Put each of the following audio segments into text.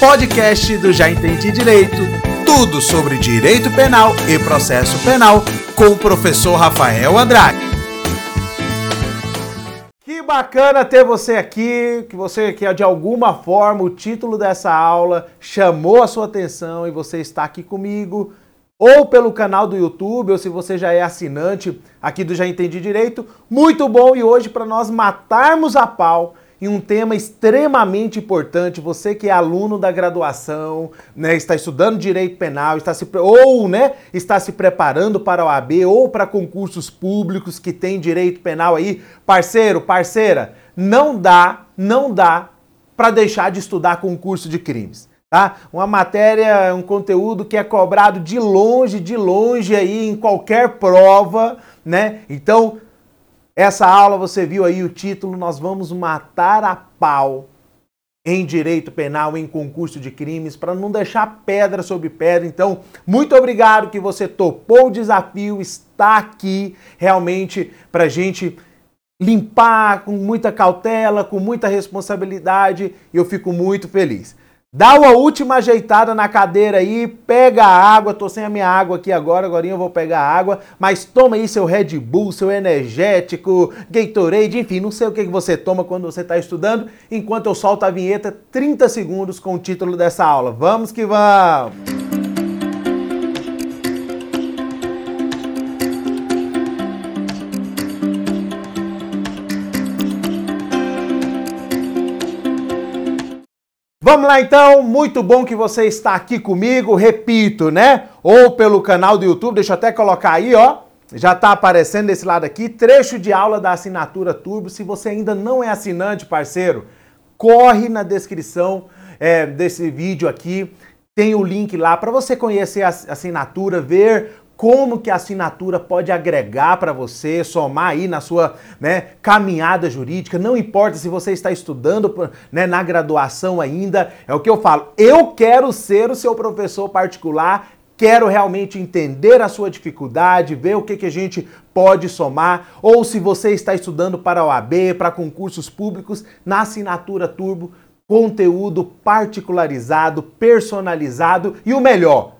podcast do Já Entendi Direito. Tudo sobre direito penal e processo penal com o professor Rafael Andrade. Que bacana ter você aqui, que você que de alguma forma o título dessa aula chamou a sua atenção e você está aqui comigo ou pelo canal do YouTube, ou se você já é assinante aqui do Já Entendi Direito. Muito bom e hoje para nós matarmos a pau em um tema extremamente importante, você que é aluno da graduação, né, está estudando direito penal, está se ou, né, está se preparando para o AB ou para concursos públicos que tem direito penal aí, parceiro, parceira, não dá, não dá para deixar de estudar concurso de crimes tá? Uma matéria, um conteúdo que é cobrado de longe, de longe aí em qualquer prova, né? Então, essa aula você viu aí o título, nós vamos matar a pau em direito penal, em concurso de crimes, para não deixar pedra sobre pedra. Então, muito obrigado que você topou o desafio, está aqui realmente para gente limpar com muita cautela, com muita responsabilidade, eu fico muito feliz. Dá uma última ajeitada na cadeira aí, pega a água, tô sem a minha água aqui agora, agora eu vou pegar a água, mas toma aí seu Red Bull, seu energético, Gatorade, enfim, não sei o que você toma quando você está estudando, enquanto eu solto a vinheta 30 segundos com o título dessa aula. Vamos que vamos! Vamos lá então, muito bom que você está aqui comigo, repito, né? Ou pelo canal do YouTube, deixa eu até colocar aí, ó. Já está aparecendo desse lado aqui, trecho de aula da assinatura Turbo. Se você ainda não é assinante, parceiro, corre na descrição é, desse vídeo aqui. Tem o link lá para você conhecer a assinatura, ver como que a assinatura pode agregar para você, somar aí na sua né, caminhada jurídica, não importa se você está estudando né, na graduação ainda, é o que eu falo, eu quero ser o seu professor particular, quero realmente entender a sua dificuldade, ver o que, que a gente pode somar, ou se você está estudando para o AB, para concursos públicos, na assinatura Turbo, conteúdo particularizado, personalizado e o melhor,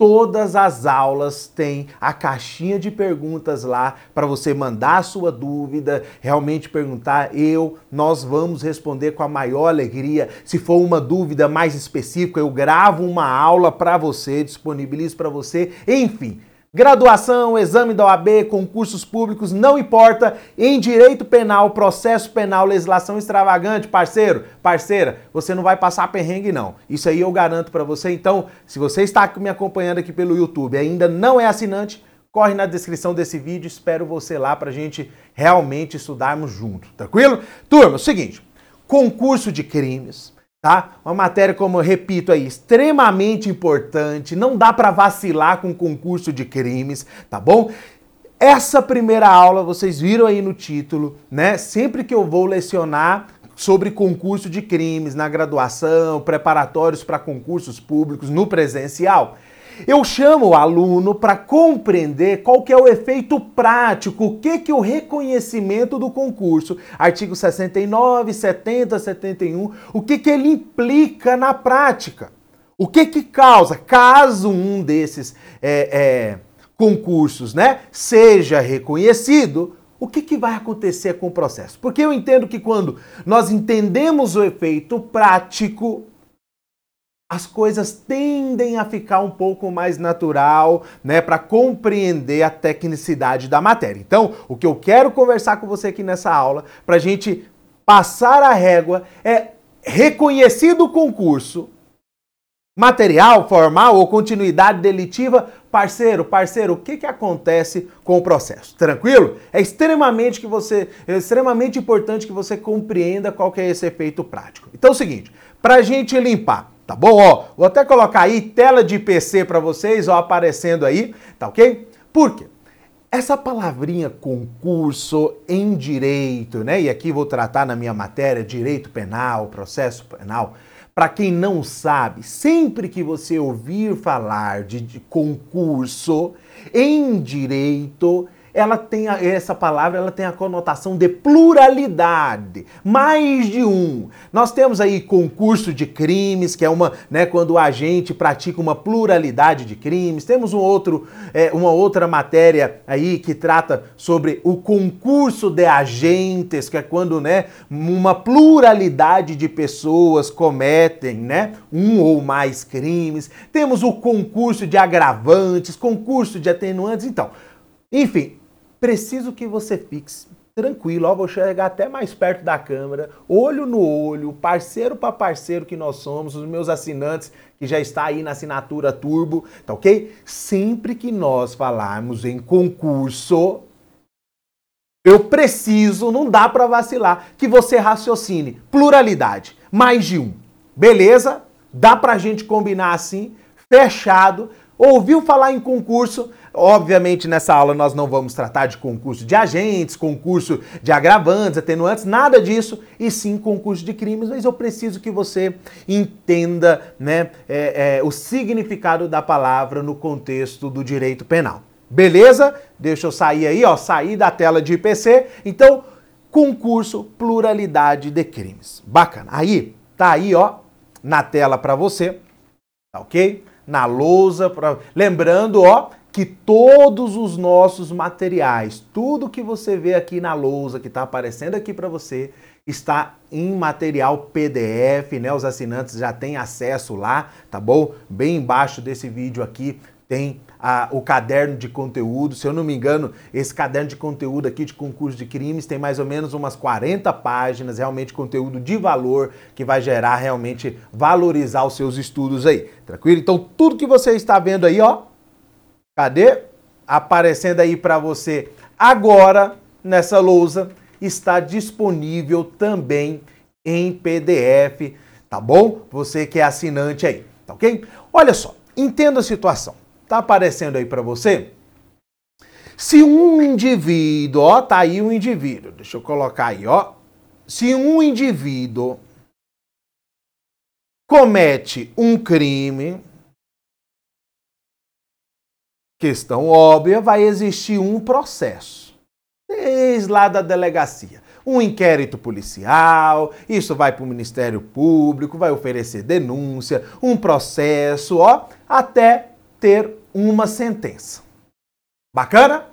Todas as aulas têm a caixinha de perguntas lá para você mandar a sua dúvida, realmente perguntar. Eu, nós vamos responder com a maior alegria. Se for uma dúvida mais específica, eu gravo uma aula para você, disponibilizo para você. Enfim, Graduação, exame da OAB, concursos públicos, não importa. Em direito penal, processo penal, legislação extravagante, parceiro, parceira, você não vai passar perrengue não. Isso aí eu garanto para você. Então, se você está me acompanhando aqui pelo YouTube e ainda não é assinante, corre na descrição desse vídeo. Espero você lá para a gente realmente estudarmos junto, tranquilo? Turma, é o seguinte, concurso de crimes tá? Uma matéria, como eu repito aí, extremamente importante, não dá para vacilar com concurso de crimes, tá bom? Essa primeira aula, vocês viram aí no título, né? Sempre que eu vou lecionar sobre concurso de crimes na graduação, preparatórios para concursos públicos no presencial, eu chamo o aluno para compreender qual que é o efeito prático, o que que o reconhecimento do concurso, artigo 69, 70, 71, o que que ele implica na prática. O que que causa, caso um desses é, é, concursos né, seja reconhecido, o que, que vai acontecer com o processo? Porque eu entendo que quando nós entendemos o efeito prático, as coisas tendem a ficar um pouco mais natural, né, para compreender a tecnicidade da matéria. Então, o que eu quero conversar com você aqui nessa aula, para a gente passar a régua, é reconhecido o concurso, material, formal ou continuidade delitiva, parceiro, parceiro, o que, que acontece com o processo? Tranquilo? É extremamente que você, é extremamente importante que você compreenda qual que é esse efeito prático. Então é o seguinte, para a gente limpar Tá bom? Ó, vou até colocar aí tela de PC para vocês, ó, aparecendo aí, tá ok? Por quê? Essa palavrinha concurso em direito, né? E aqui vou tratar na minha matéria direito penal, processo penal. Para quem não sabe, sempre que você ouvir falar de, de concurso em direito, ela tem a, essa palavra, ela tem a conotação de pluralidade, mais de um. Nós temos aí concurso de crimes, que é uma, né, quando o agente pratica uma pluralidade de crimes. Temos um outro, é, uma outra matéria aí que trata sobre o concurso de agentes, que é quando, né, uma pluralidade de pessoas cometem, né, um ou mais crimes. Temos o concurso de agravantes, concurso de atenuantes, então. Enfim, preciso que você fixe tranquilo, ó, vou chegar até mais perto da câmera, olho no olho, parceiro para parceiro que nós somos, os meus assinantes que já está aí na assinatura Turbo, tá ok? Sempre que nós falarmos em concurso, eu preciso, não dá para vacilar, que você raciocine pluralidade, mais de um. Beleza? Dá pra gente combinar assim, fechado. Ouviu falar em concurso? Obviamente, nessa aula nós não vamos tratar de concurso de agentes, concurso de agravantes, atenuantes, nada disso, e sim concurso de crimes, mas eu preciso que você entenda né, é, é, o significado da palavra no contexto do direito penal. Beleza? Deixa eu sair aí, ó, sair da tela de IPC. Então, concurso pluralidade de crimes. Bacana. Aí, tá aí, ó, na tela para você, tá ok? Na lousa, pra... lembrando, ó, que todos os nossos materiais, tudo que você vê aqui na lousa, que está aparecendo aqui para você, está em material PDF, né? Os assinantes já têm acesso lá, tá bom? Bem embaixo desse vídeo aqui tem a, o caderno de conteúdo. Se eu não me engano, esse caderno de conteúdo aqui de concurso de crimes tem mais ou menos umas 40 páginas, realmente conteúdo de valor que vai gerar realmente valorizar os seus estudos aí. Tranquilo? Então, tudo que você está vendo aí, ó, Cadê? Aparecendo aí para você agora nessa lousa está disponível também em PDF, tá bom? Você que é assinante aí, tá ok? Olha só, entenda a situação. Tá aparecendo aí para você? Se um indivíduo, ó, tá aí um indivíduo. Deixa eu colocar aí, ó. Se um indivíduo comete um crime, Questão óbvia, vai existir um processo. Desde lá da delegacia. Um inquérito policial, isso vai para o Ministério Público, vai oferecer denúncia, um processo, ó, até ter uma sentença. Bacana?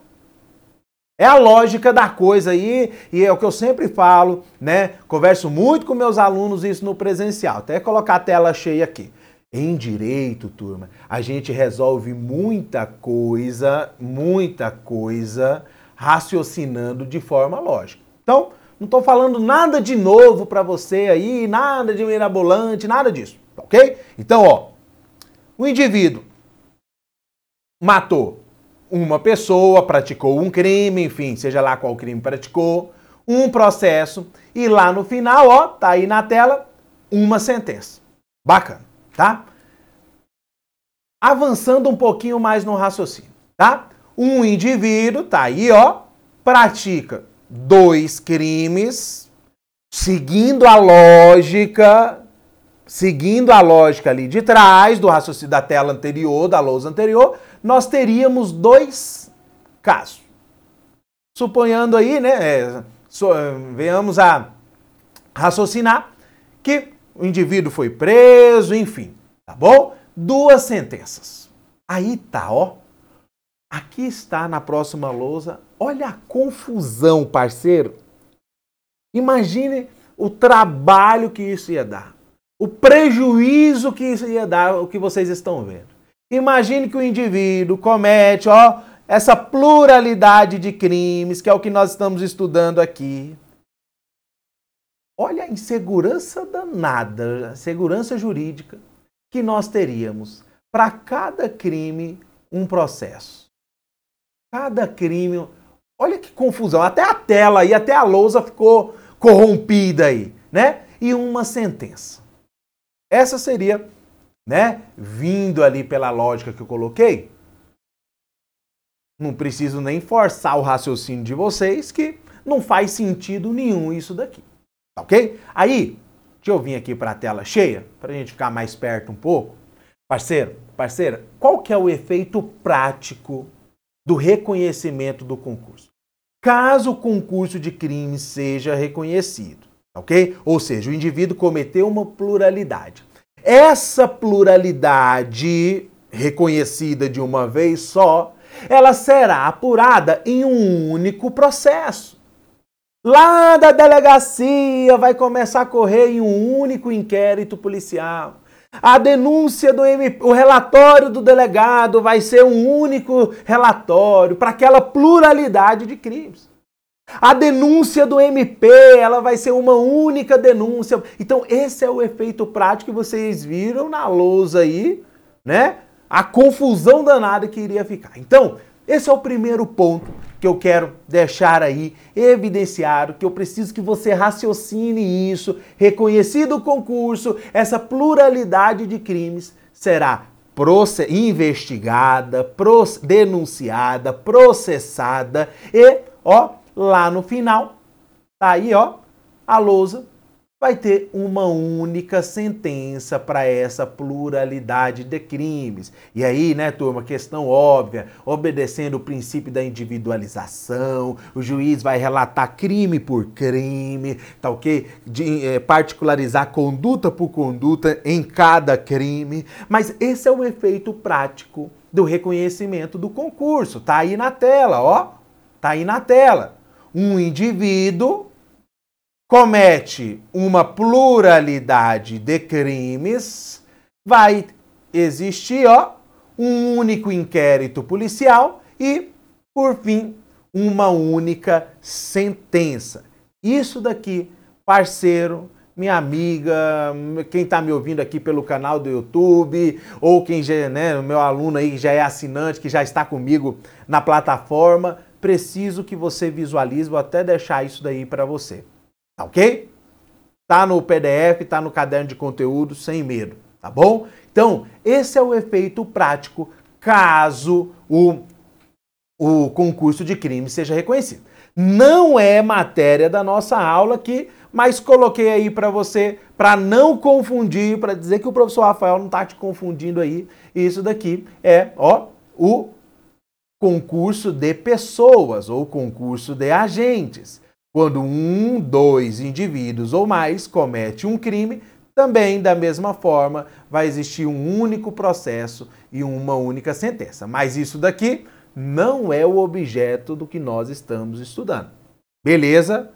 É a lógica da coisa aí, e é o que eu sempre falo, né? Converso muito com meus alunos isso no presencial. Até colocar a tela cheia aqui. Em direito, turma, a gente resolve muita coisa, muita coisa, raciocinando de forma lógica. Então, não estou falando nada de novo para você aí, nada de mirabolante, nada disso, ok? Então, ó, o indivíduo matou uma pessoa, praticou um crime, enfim, seja lá qual crime praticou, um processo e lá no final, ó, tá aí na tela, uma sentença. Bacana tá? Avançando um pouquinho mais no raciocínio, tá? Um indivíduo, tá aí, ó, pratica dois crimes, seguindo a lógica, seguindo a lógica ali de trás do raciocínio da tela anterior, da lousa anterior, nós teríamos dois casos. Suponhando aí, né, é, so, venhamos a raciocinar que o indivíduo foi preso, enfim, tá bom? Duas sentenças. Aí tá, ó. Aqui está na próxima lousa. Olha a confusão, parceiro. Imagine o trabalho que isso ia dar. O prejuízo que isso ia dar, o que vocês estão vendo. Imagine que o indivíduo comete, ó, essa pluralidade de crimes, que é o que nós estamos estudando aqui. Olha a insegurança danada, a segurança jurídica que nós teríamos para cada crime um processo. Cada crime. Olha que confusão. Até a tela e até a lousa ficou corrompida aí, né? E uma sentença. Essa seria, né? Vindo ali pela lógica que eu coloquei. Não preciso nem forçar o raciocínio de vocês que não faz sentido nenhum isso daqui. Tá ok? Aí, deixa eu vir aqui para a tela cheia, para a gente ficar mais perto um pouco. Parceiro, parceira, qual que é o efeito prático do reconhecimento do concurso. Caso o concurso de crime seja reconhecido, ok? Ou seja, o indivíduo cometeu uma pluralidade. Essa pluralidade reconhecida de uma vez só, ela será apurada em um único processo. Lá da delegacia vai começar a correr em um único inquérito policial. A denúncia do MP, o relatório do delegado vai ser um único relatório para aquela pluralidade de crimes. A denúncia do MP, ela vai ser uma única denúncia. Então, esse é o efeito prático que vocês viram na lousa aí, né? A confusão danada que iria ficar. Então, esse é o primeiro ponto que eu quero deixar aí evidenciado, que eu preciso que você raciocine isso. Reconhecido o concurso, essa pluralidade de crimes será investigada, denunciada, processada e, ó, lá no final, tá aí, ó, a lousa vai ter uma única sentença para essa pluralidade de crimes. E aí, né, turma, questão óbvia, obedecendo o princípio da individualização, o juiz vai relatar crime por crime, tá ok? De, é, particularizar conduta por conduta em cada crime. Mas esse é o efeito prático do reconhecimento do concurso. Tá aí na tela, ó. Tá aí na tela. Um indivíduo comete uma pluralidade de crimes, vai existir ó, um único inquérito policial e, por fim, uma única sentença. Isso daqui, parceiro, minha amiga, quem está me ouvindo aqui pelo canal do YouTube, ou quem já, né, meu aluno aí que já é assinante, que já está comigo na plataforma, preciso que você visualize, vou até deixar isso daí para você. Tá ok? Tá no PDF, tá no caderno de conteúdo, sem medo, tá bom? Então, esse é o efeito prático caso o, o concurso de crime seja reconhecido. Não é matéria da nossa aula aqui, mas coloquei aí para você, para não confundir, para dizer que o professor Rafael não tá te confundindo aí. Isso daqui é, ó, o concurso de pessoas ou concurso de agentes. Quando um, dois indivíduos ou mais comete um crime, também da mesma forma vai existir um único processo e uma única sentença. Mas isso daqui não é o objeto do que nós estamos estudando. Beleza?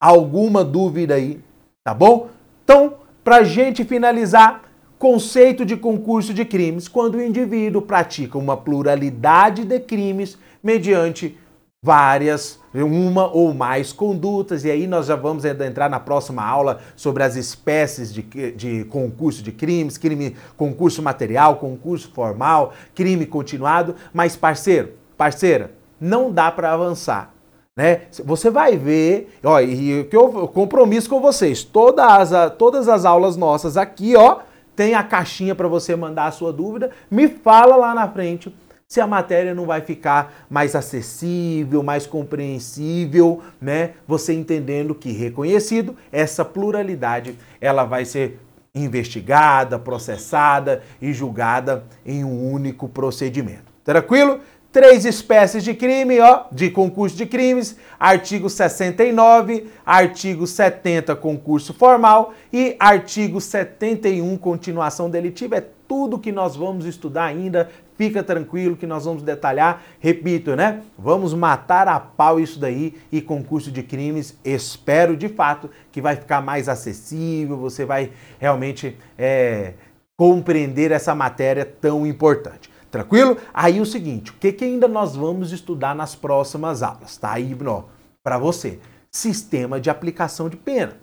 Alguma dúvida aí? Tá bom? Então, para gente finalizar, conceito de concurso de crimes, quando o indivíduo pratica uma pluralidade de crimes mediante várias, uma ou mais condutas, e aí nós já vamos entrar na próxima aula sobre as espécies de, de concurso de crimes, crime, concurso material, concurso formal, crime continuado, mas parceiro, parceira, não dá para avançar. Né? Você vai ver, ó, e que eu compromisso com vocês, todas as, todas as aulas nossas aqui, ó, tem a caixinha para você mandar a sua dúvida, me fala lá na frente se a matéria não vai ficar mais acessível, mais compreensível, né? Você entendendo que reconhecido, essa pluralidade, ela vai ser investigada, processada e julgada em um único procedimento. Tranquilo? Três espécies de crime, ó, de concurso de crimes, artigo 69, artigo 70, concurso formal e artigo 71, continuação delitiva. É tudo que nós vamos estudar ainda. Fica tranquilo que nós vamos detalhar. Repito, né? Vamos matar a pau isso daí e concurso de crimes. Espero de fato que vai ficar mais acessível. Você vai realmente é, compreender essa matéria tão importante. Tranquilo? Aí o seguinte, o que, que ainda nós vamos estudar nas próximas aulas? Tá aí, para você. Sistema de aplicação de pena.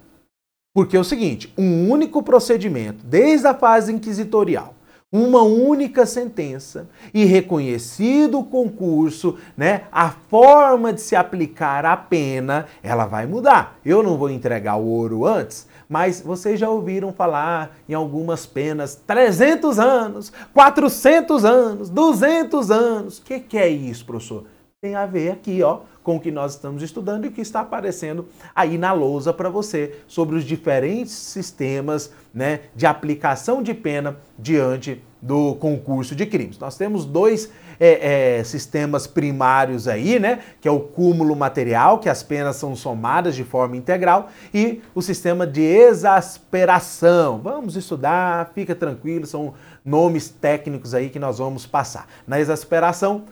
Porque é o seguinte, um único procedimento, desde a fase inquisitorial, uma única sentença e reconhecido o concurso, né, a forma de se aplicar a pena, ela vai mudar. Eu não vou entregar o ouro antes, mas vocês já ouviram falar em algumas penas 300 anos, 400 anos, 200 anos. O que, que é isso, professor? Tem a ver aqui, ó, com o que nós estamos estudando e o que está aparecendo aí na lousa para você sobre os diferentes sistemas né, de aplicação de pena diante do concurso de crimes. Nós temos dois é, é, sistemas primários aí, né? Que é o cúmulo material, que as penas são somadas de forma integral, e o sistema de exasperação. Vamos estudar, fica tranquilo, são nomes técnicos aí que nós vamos passar. Na exasperação,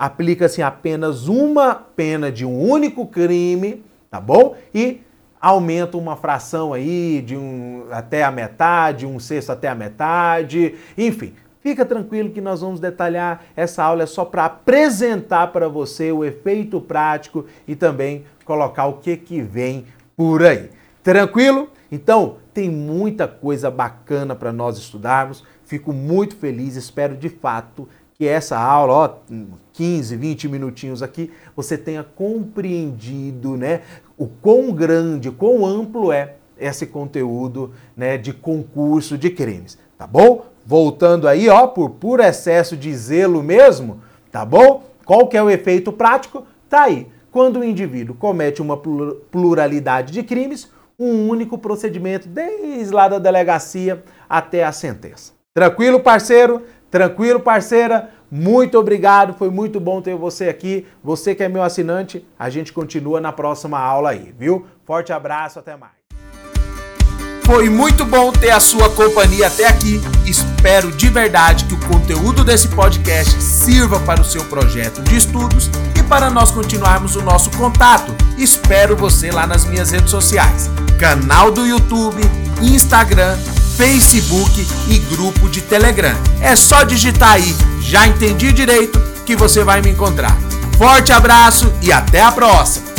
aplica-se apenas uma pena de um único crime, tá bom? E aumenta uma fração aí de um até a metade, um sexto até a metade, enfim. Fica tranquilo que nós vamos detalhar essa aula é só para apresentar para você o efeito prático e também colocar o que que vem por aí. Tranquilo? Então, tem muita coisa bacana para nós estudarmos. Fico muito feliz, espero de fato que essa aula, ó, 15, 20 minutinhos aqui, você tenha compreendido, né, o quão grande, quão amplo é esse conteúdo, né, de concurso de crimes, tá bom? Voltando aí, ó, por puro excesso de zelo mesmo, tá bom? Qual que é o efeito prático? Tá aí. Quando o indivíduo comete uma pluralidade de crimes, um único procedimento, desde lá da delegacia até a sentença. Tranquilo, parceiro? Tranquilo, parceira? Muito obrigado, foi muito bom ter você aqui. Você que é meu assinante, a gente continua na próxima aula aí, viu? Forte abraço, até mais. Foi muito bom ter a sua companhia até aqui. Espero de verdade que o conteúdo desse podcast sirva para o seu projeto de estudos e para nós continuarmos o nosso contato. Espero você lá nas minhas redes sociais: canal do YouTube, Instagram Facebook e grupo de Telegram. É só digitar aí, já entendi direito, que você vai me encontrar. Forte abraço e até a próxima!